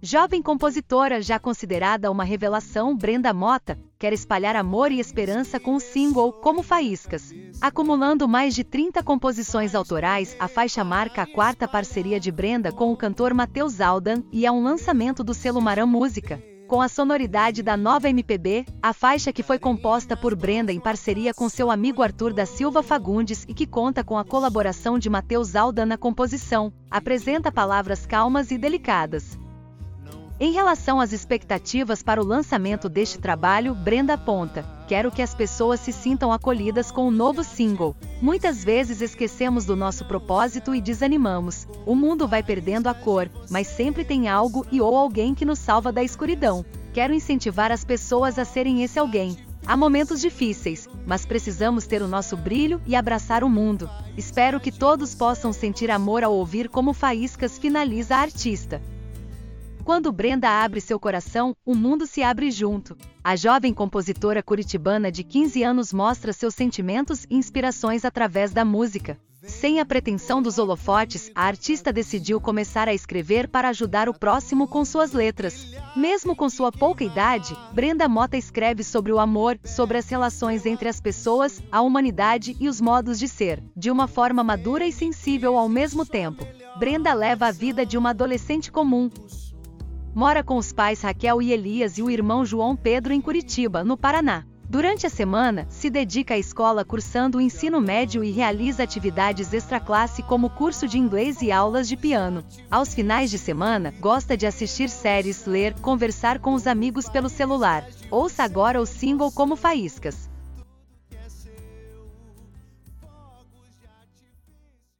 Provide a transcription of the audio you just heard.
Jovem compositora já considerada uma revelação, Brenda Mota quer espalhar amor e esperança com o single Como Faíscas. Acumulando mais de 30 composições autorais, a faixa marca a quarta parceria de Brenda com o cantor Matheus Aldan e é um lançamento do selo Maram Música. Com a sonoridade da nova MPB, a faixa que foi composta por Brenda em parceria com seu amigo Arthur da Silva Fagundes e que conta com a colaboração de Matheus Aldan na composição, apresenta palavras calmas e delicadas. Em relação às expectativas para o lançamento deste trabalho, Brenda aponta: Quero que as pessoas se sintam acolhidas com o novo single. Muitas vezes esquecemos do nosso propósito e desanimamos. O mundo vai perdendo a cor, mas sempre tem algo e ou alguém que nos salva da escuridão. Quero incentivar as pessoas a serem esse alguém. Há momentos difíceis, mas precisamos ter o nosso brilho e abraçar o mundo. Espero que todos possam sentir amor ao ouvir como Faíscas finaliza a artista. Quando Brenda abre seu coração, o mundo se abre junto. A jovem compositora curitibana de 15 anos mostra seus sentimentos e inspirações através da música. Sem a pretensão dos holofotes, a artista decidiu começar a escrever para ajudar o próximo com suas letras. Mesmo com sua pouca idade, Brenda Mota escreve sobre o amor, sobre as relações entre as pessoas, a humanidade e os modos de ser, de uma forma madura e sensível ao mesmo tempo. Brenda leva a vida de uma adolescente comum, Mora com os pais Raquel e Elias e o irmão João Pedro em Curitiba, no Paraná. Durante a semana, se dedica à escola cursando o ensino médio e realiza atividades extraclasse como curso de inglês e aulas de piano. Aos finais de semana, gosta de assistir séries, ler, conversar com os amigos pelo celular. Ouça agora o single Como Faíscas.